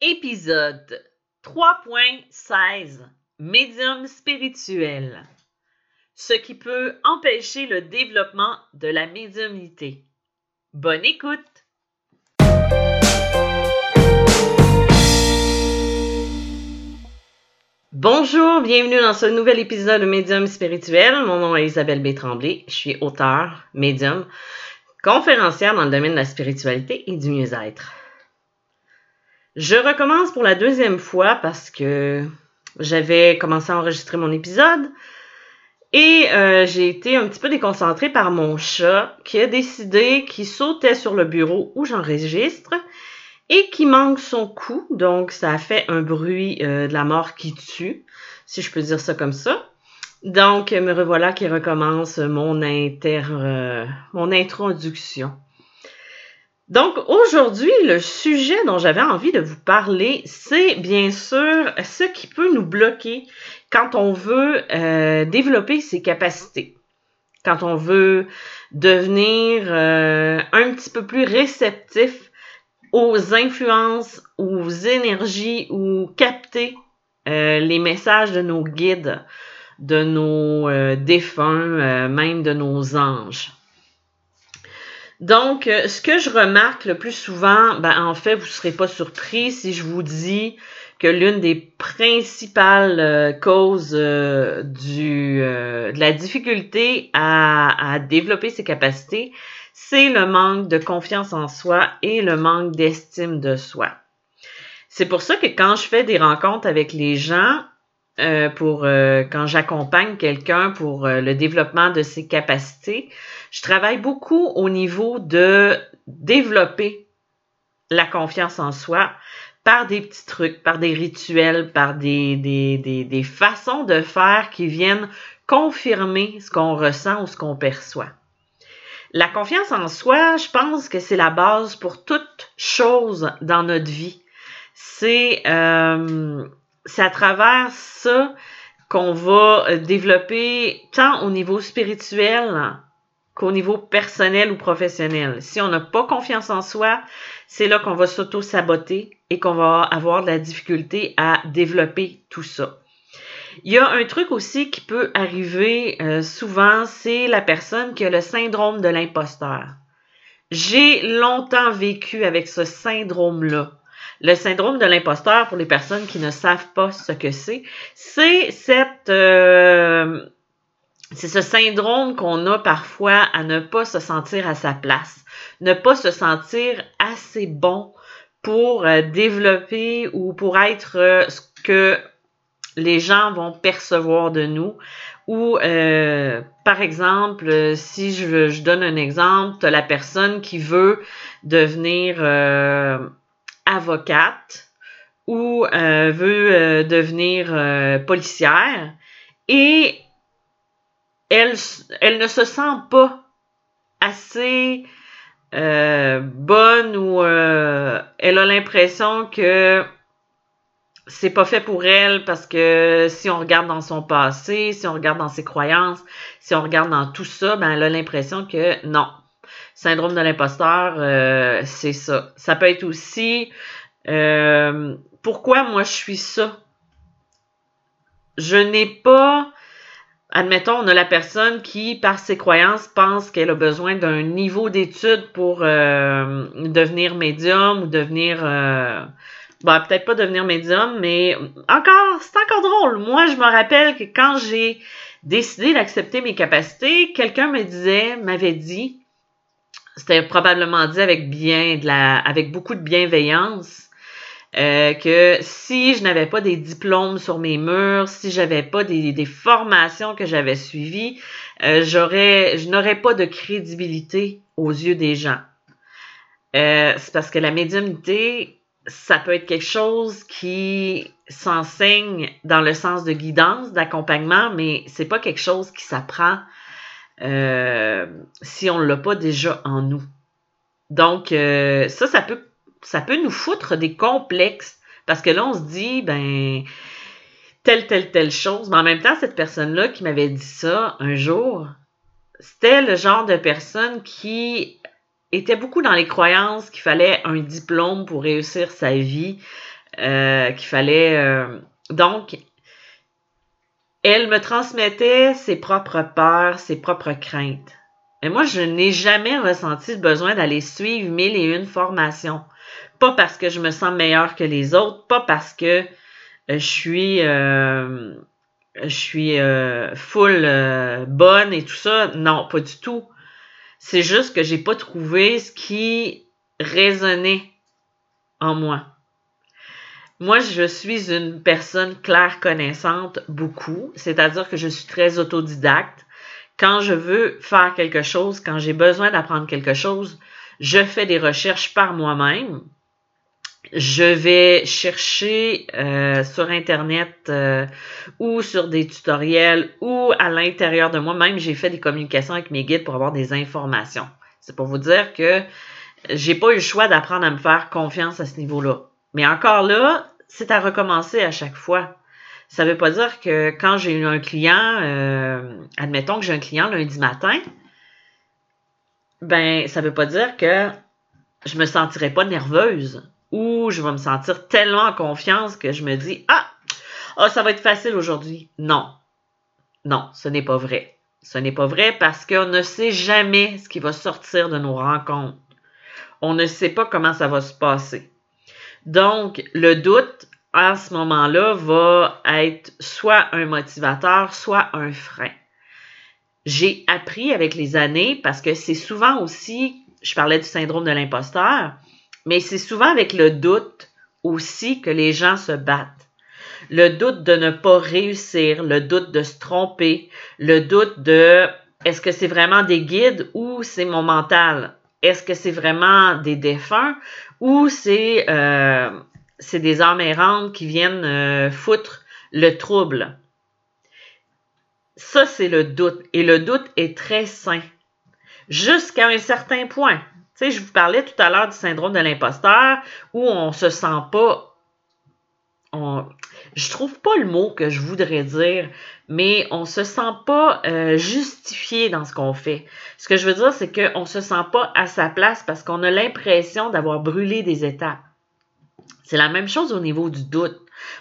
Épisode 3.16 Médium spirituel. Ce qui peut empêcher le développement de la médiumnité. Bonne écoute! Bonjour, bienvenue dans ce nouvel épisode de Médium spirituel. Mon nom est Isabelle B. Tremblay. Je suis auteur, médium, conférencière dans le domaine de la spiritualité et du mieux-être. Je recommence pour la deuxième fois parce que j'avais commencé à enregistrer mon épisode et euh, j'ai été un petit peu déconcentrée par mon chat qui a décidé qu'il sautait sur le bureau où j'enregistre et qui manque son coup. Donc, ça a fait un bruit euh, de la mort qui tue, si je peux dire ça comme ça. Donc, me revoilà qui recommence mon, inter, euh, mon introduction. Donc aujourd'hui, le sujet dont j'avais envie de vous parler, c'est bien sûr ce qui peut nous bloquer quand on veut euh, développer ses capacités, quand on veut devenir euh, un petit peu plus réceptif aux influences, aux énergies ou capter euh, les messages de nos guides, de nos défunts, même de nos anges. Donc, euh, ce que je remarque le plus souvent, ben, en fait, vous ne serez pas surpris si je vous dis que l'une des principales euh, causes euh, du, de la difficulté à, à développer ses capacités, c'est le manque de confiance en soi et le manque d'estime de soi. C'est pour ça que quand je fais des rencontres avec les gens, euh, pour euh, quand j'accompagne quelqu'un pour euh, le développement de ses capacités, je travaille beaucoup au niveau de développer la confiance en soi par des petits trucs, par des rituels, par des, des, des, des façons de faire qui viennent confirmer ce qu'on ressent ou ce qu'on perçoit. La confiance en soi, je pense que c'est la base pour toute chose dans notre vie. C'est euh, c'est à travers ça qu'on va euh, développer tant au niveau spirituel qu'au niveau personnel ou professionnel. Si on n'a pas confiance en soi, c'est là qu'on va s'auto-saboter et qu'on va avoir de la difficulté à développer tout ça. Il y a un truc aussi qui peut arriver euh, souvent, c'est la personne qui a le syndrome de l'imposteur. J'ai longtemps vécu avec ce syndrome-là. Le syndrome de l'imposteur, pour les personnes qui ne savent pas ce que c'est, c'est cette... Euh, c'est ce syndrome qu'on a parfois à ne pas se sentir à sa place, ne pas se sentir assez bon pour euh, développer ou pour être euh, ce que les gens vont percevoir de nous. Ou, par exemple, si je, je, donne un exemple, la personne qui veut devenir avocate ou euh, veut euh, devenir euh, policière et elle, elle ne se sent pas assez bonne ou elle a l'impression que c'est pas fait pour elle parce que si on regarde dans son passé, si on regarde dans ses croyances, si on regarde dans tout ça, ben elle a l'impression que non, syndrome de l'imposteur, euh, c'est ça. Ça peut être aussi euh, pourquoi moi je suis ça? Je n'ai pas, admettons, on a la personne qui, par ses croyances, pense qu'elle a besoin d'un niveau d'étude pour euh, devenir médium ou devenir bon, peut-être pas devenir médium, mais encore, c'est encore drôle. Moi, je me rappelle que quand j'ai décidé d'accepter mes capacités, quelqu'un me disait, m'avait dit, c'était probablement dit avec bien la, avec beaucoup de bienveillance. Euh, que si je n'avais pas des diplômes sur mes murs, si j'avais pas des, formations que j'avais suivies, euh, je n'aurais pas de crédibilité aux yeux des gens. Euh, c'est parce que la médiumnité, ça peut être quelque chose qui s'enseigne dans le sens de guidance, d'accompagnement, mais c'est pas quelque chose qui s'apprend euh, si on ne l'a pas déjà en nous. Donc, euh, ça, ça peut, ça peut nous foutre des complexes parce que là, on se dit, ben, telle, telle, telle chose. Mais en même temps, cette personne-là qui m'avait dit ça un jour, c'était le genre de personne qui était beaucoup dans les croyances qu'il fallait un diplôme pour réussir sa vie. euh, qu'il fallait... donc, elle me transmettait ses propres peurs, ses propres craintes. Et moi, je n'ai jamais ressenti le besoin d'aller suivre mille et une formations. Pas parce que je me sens meilleure que les autres, pas parce que je suis je suis full bonne et tout ça. Non, pas du tout. C'est juste que j'ai pas trouvé ce qui résonnait en moi. Moi, je suis une personne claire connaissante beaucoup, c'est-à-dire que je suis très autodidacte. Quand je veux faire quelque chose, quand j'ai besoin d'apprendre quelque chose, je fais des recherches par moi-même. Je vais chercher euh, sur Internet euh, ou sur des tutoriels ou à l'intérieur de moi-même, j'ai fait des communications avec mes guides pour avoir des informations. C'est pour vous dire que j'ai pas eu le choix d'apprendre à me faire confiance à ce niveau-là. Mais encore là, c'est à recommencer à chaque fois. Ça ne veut pas dire que quand j'ai eu un client, euh, admettons que j'ai un client lundi matin, ben, ça ne veut pas dire que je me sentirai pas nerveuse ou je vais me sentir tellement en confiance que je me dis Ah, oh, ça va être facile aujourd'hui. Non. Non, ce n'est pas vrai. Ce n'est pas vrai parce qu'on ne sait jamais ce qui va sortir de nos rencontres. On ne sait pas comment ça va se passer. Donc, le doute, à ce moment-là, va être soit un motivateur, soit un frein. J'ai appris avec les années, parce que c'est souvent aussi, je parlais du syndrome de l'imposteur, mais c'est souvent avec le doute aussi que les gens se battent. Le doute de ne pas réussir, le doute de se tromper, le doute de est-ce que c'est vraiment des guides ou c'est mon mental? Est-ce que c'est vraiment des défunts ou c'est euh, des âmes errantes qui viennent euh, foutre le trouble? Ça, c'est le doute. Et le doute est très sain. Jusqu'à un certain point. Tu sais, je vous parlais tout à l'heure du syndrome de l'imposteur où on se sent pas on, je trouve pas le mot que je voudrais dire, mais on se sent pas euh, justifié dans ce qu'on fait. Ce que je veux dire, c'est qu'on se sent pas à sa place parce qu'on a l'impression d'avoir brûlé des étapes. C'est la même chose au niveau du doute.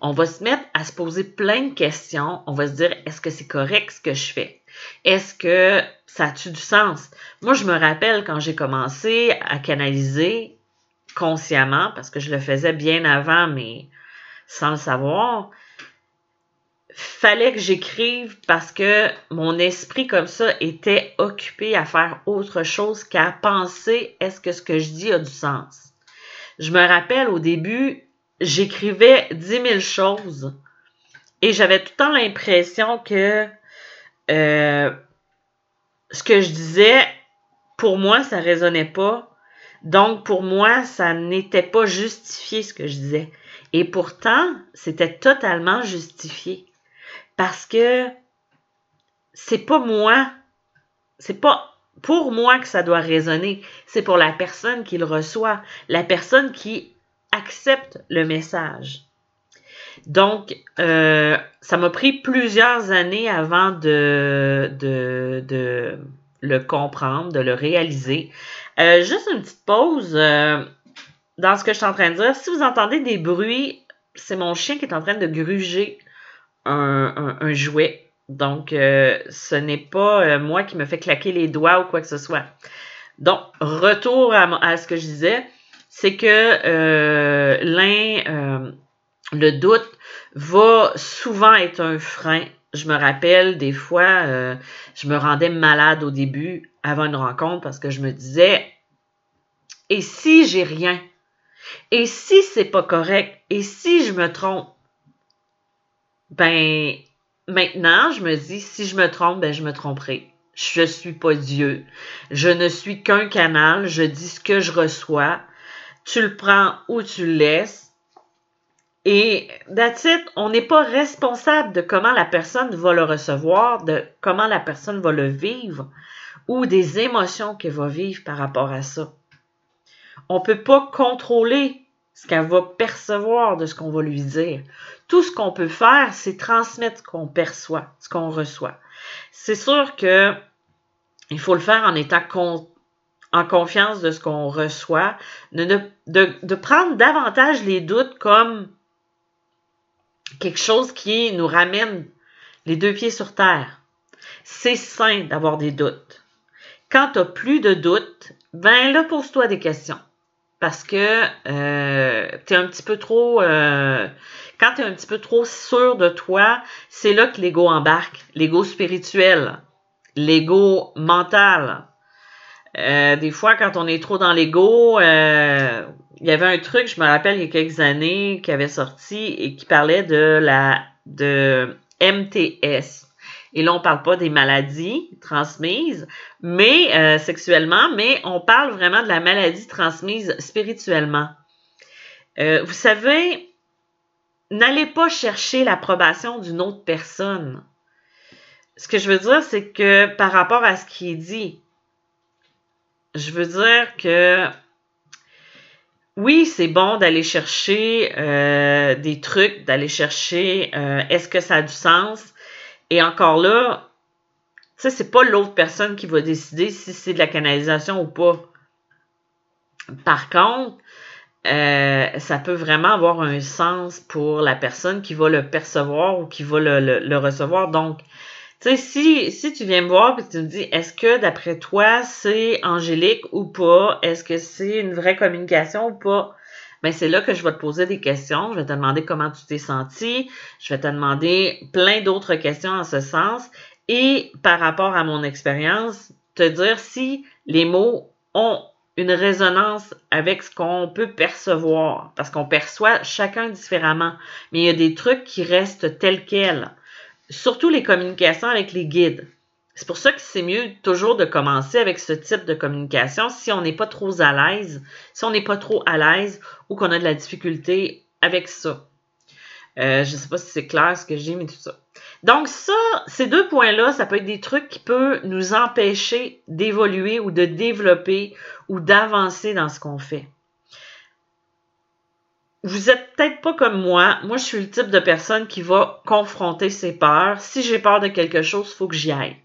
On va se mettre à se poser plein de questions. On va se dire, est-ce que c'est correct ce que je fais? Est-ce que ça a-tu du sens? Moi, je me rappelle quand j'ai commencé à canaliser consciemment, parce que je le faisais bien avant, mais sans le savoir, fallait que j'écrive parce que mon esprit comme ça était occupé à faire autre chose qu'à penser est-ce que ce que je dis a du sens? Je me rappelle au début, j'écrivais dix mille choses et j'avais tout le temps l'impression que euh, ce que je disais, pour moi, ça résonnait pas. Donc, pour moi, ça n'était pas justifié ce que je disais. Et pourtant, c'était totalement justifié. Parce que c'est pas moi, c'est pas pour moi que ça doit résonner, c'est pour la personne qui le reçoit, la personne qui accepte le message. Donc, euh, ça m'a pris plusieurs années avant de, de, le comprendre, de le réaliser. Euh, juste une petite pause. Euh, dans ce que je suis en train de dire, si vous entendez des bruits, c'est mon chien qui est en train de gruger un, jouet. Donc, euh, ce n'est pas euh, moi qui me fait claquer les doigts ou quoi que ce soit. Donc, retour à, ce que je disais, c'est que euh, l'un, le doute va souvent être un frein. Je me rappelle des fois, je me rendais malade au début avant une rencontre parce que je me disais, et si j'ai rien? Et si c'est pas correct, et si je me trompe, ben, maintenant, je me dis, si je me trompe, ben, je me tromperai. Je suis pas Dieu. Je ne suis qu'un canal. Je dis ce que je reçois. Tu le prends ou tu le laisses. Et that's it, on n'est pas responsable de comment la personne va le recevoir, de comment la personne va le vivre ou des émotions qu'elle va vivre par rapport à ça. On ne peut pas contrôler ce qu'elle va percevoir de ce qu'on va lui dire. Tout ce qu'on peut faire, c'est transmettre ce qu'on perçoit, ce qu'on reçoit. C'est sûr que il faut le faire en étant en confiance de ce qu'on reçoit, de, de, prendre davantage les doutes comme quelque chose qui nous ramène les deux pieds sur terre. C'est sain d'avoir des doutes. Quand tu n'as plus de doutes, ben là, pose-toi des questions. Parce que euh, tu es un petit peu trop... Euh, quand tu es un petit peu trop sûr de toi, c'est là que l'ego embarque. L'ego spirituel, l'ego mental. Euh, des fois, quand on est trop dans l'ego, euh, il y avait un truc, je me rappelle, il y a quelques années, qui avait sorti et qui parlait de la de MTS. Et là, on parle pas des maladies transmises, mais euh, sexuellement, mais on parle vraiment de la maladie transmise spirituellement. vous savez, n'allez pas chercher l'approbation d'une autre personne. Ce que je veux dire, c'est que par rapport à ce qui est dit, je veux dire que oui, c'est bon d'aller chercher euh, des trucs, d'aller chercher euh, est-ce que ça a du sens? Et encore là, ça, c'est pas l'autre personne qui va décider si c'est de la canalisation ou pas. Par contre, euh, ça peut vraiment avoir un sens pour la personne qui va le percevoir ou qui va le, recevoir. Donc, tu sais, si, si tu viens me voir et tu me dis, est-ce que d'après toi, c'est angélique ou pas? Est-ce que c'est une vraie communication ou pas? Ben, c'est là que je vais te poser des questions. Je vais te demander comment tu t'es senti. Je vais te demander plein d'autres questions en ce sens. Et par rapport à mon expérience, te dire si les mots ont une résonance avec ce qu'on peut percevoir, parce qu'on perçoit chacun différemment, mais il y a des trucs qui restent tels quels, surtout les communications avec les guides. C'est pour ça que c'est mieux toujours de commencer avec ce type de communication si on n'est pas trop à l'aise, si on n'est pas trop à l'aise ou qu'on a de la difficulté avec ça. Euh, je ne sais pas si c'est clair ce que j'ai, mais tout ça. Donc ça, ces deux points-là, ça peut être des trucs qui peuvent nous empêcher d'évoluer ou de développer ou d'avancer dans ce qu'on fait. Vous êtes peut-être pas comme moi. Moi, je suis le type de personne qui va confronter ses peurs. Si j'ai peur de quelque chose, il faut que j'y aille.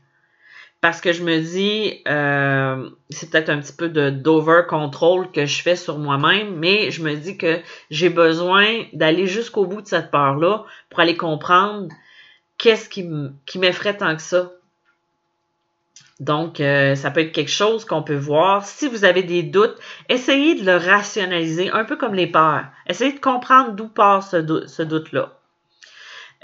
Parce que je me dis, euh, c'est peut-être un petit peu de d'over control que je fais sur moi-même, mais je me dis que j'ai besoin d'aller jusqu'au bout de cette peur-là pour aller comprendre qu'est-ce qui m'effraie tant que ça? Donc, euh, ça peut être quelque chose qu'on peut voir. Si vous avez des doutes, essayez de le rationaliser, un peu comme les peurs. Essayez de comprendre d'où part ce, doute-là.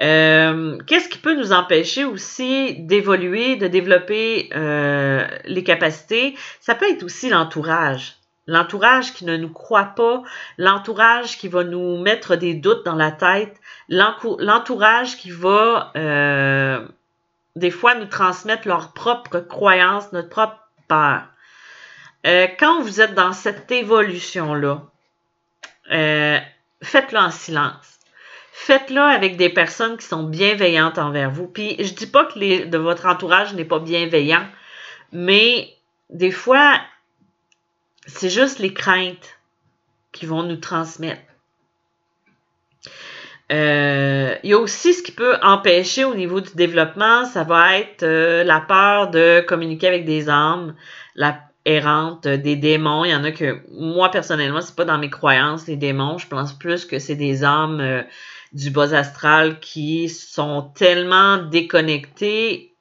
Euh, qu'est-ce qui peut nous empêcher aussi d'évoluer, de développer euh, les capacités? Ça peut être aussi l'entourage. L'entourage qui ne nous croit pas, l'entourage qui va nous mettre des doutes dans la tête, l'entourage qui va euh, des fois nous transmettre leurs propres croyances, notre propre peur. Euh, quand vous êtes dans cette évolution-là, euh, faites-le en silence. Faites-le avec des personnes qui sont bienveillantes envers vous. Puis je dis pas que de votre entourage n'est pas bienveillant, mais des fois, c'est juste les craintes qui vont nous transmettre. Euh, il y a aussi ce qui peut empêcher au niveau du développement, ça va être euh, la peur de communiquer avec des âmes, la errante, euh, des démons. Il y en a que moi personnellement, c'est pas dans mes croyances les démons. Je pense plus que c'est des âmes du bas astral qui sont tellement déconnectés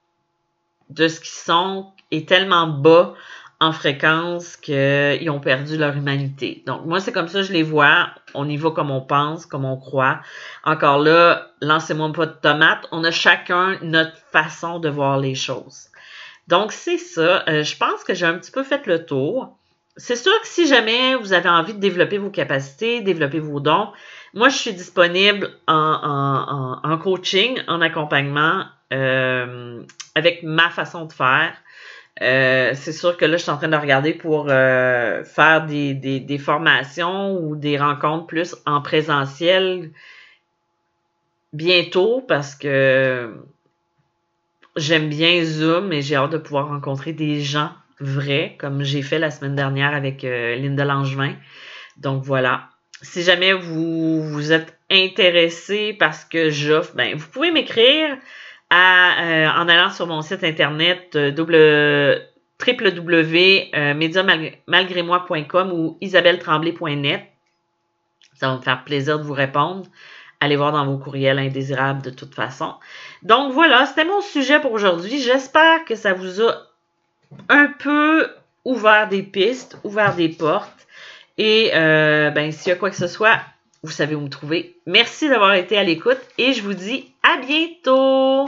de ce qu'ils sont et tellement bas en fréquence qu'ils ont perdu leur humanité. Donc, moi, c'est comme ça je les vois. On y va comme on pense, comme on croit. Encore là, lancez-moi pas de tomates. On a chacun notre façon de voir les choses. Donc, c'est ça. Euh, je pense que j'ai un petit peu fait le tour. C'est sûr que si jamais vous avez envie de développer vos capacités, développer vos dons, moi, je suis disponible en, en, coaching, en accompagnement, euh, avec ma façon de faire. Euh, c'est sûr que là, je suis en train de regarder pour euh, faire des, des, formations ou des rencontres plus en présentiel bientôt parce que j'aime bien Zoom et j'ai hâte de pouvoir rencontrer des gens vrais, comme j'ai fait la semaine dernière avec euh, Linda Langevin. Donc voilà. Si jamais vous, vous êtes intéressé parce que j'offre, ben, vous pouvez m'écrire. Euh, en allant sur mon site internet euh, www.mediamalgrémoi.com ou isabelletremblay.net. Ça va me faire plaisir de vous répondre allez voir dans vos courriels indésirables de toute façon. Donc voilà, c'était mon sujet pour aujourd'hui. J'espère que ça vous a un peu ouvert des pistes, ouvert des portes. Et euh, ben, s'il y a quoi que ce soit, vous savez où me trouver. Merci d'avoir été à l'écoute et je vous dis à bientôt!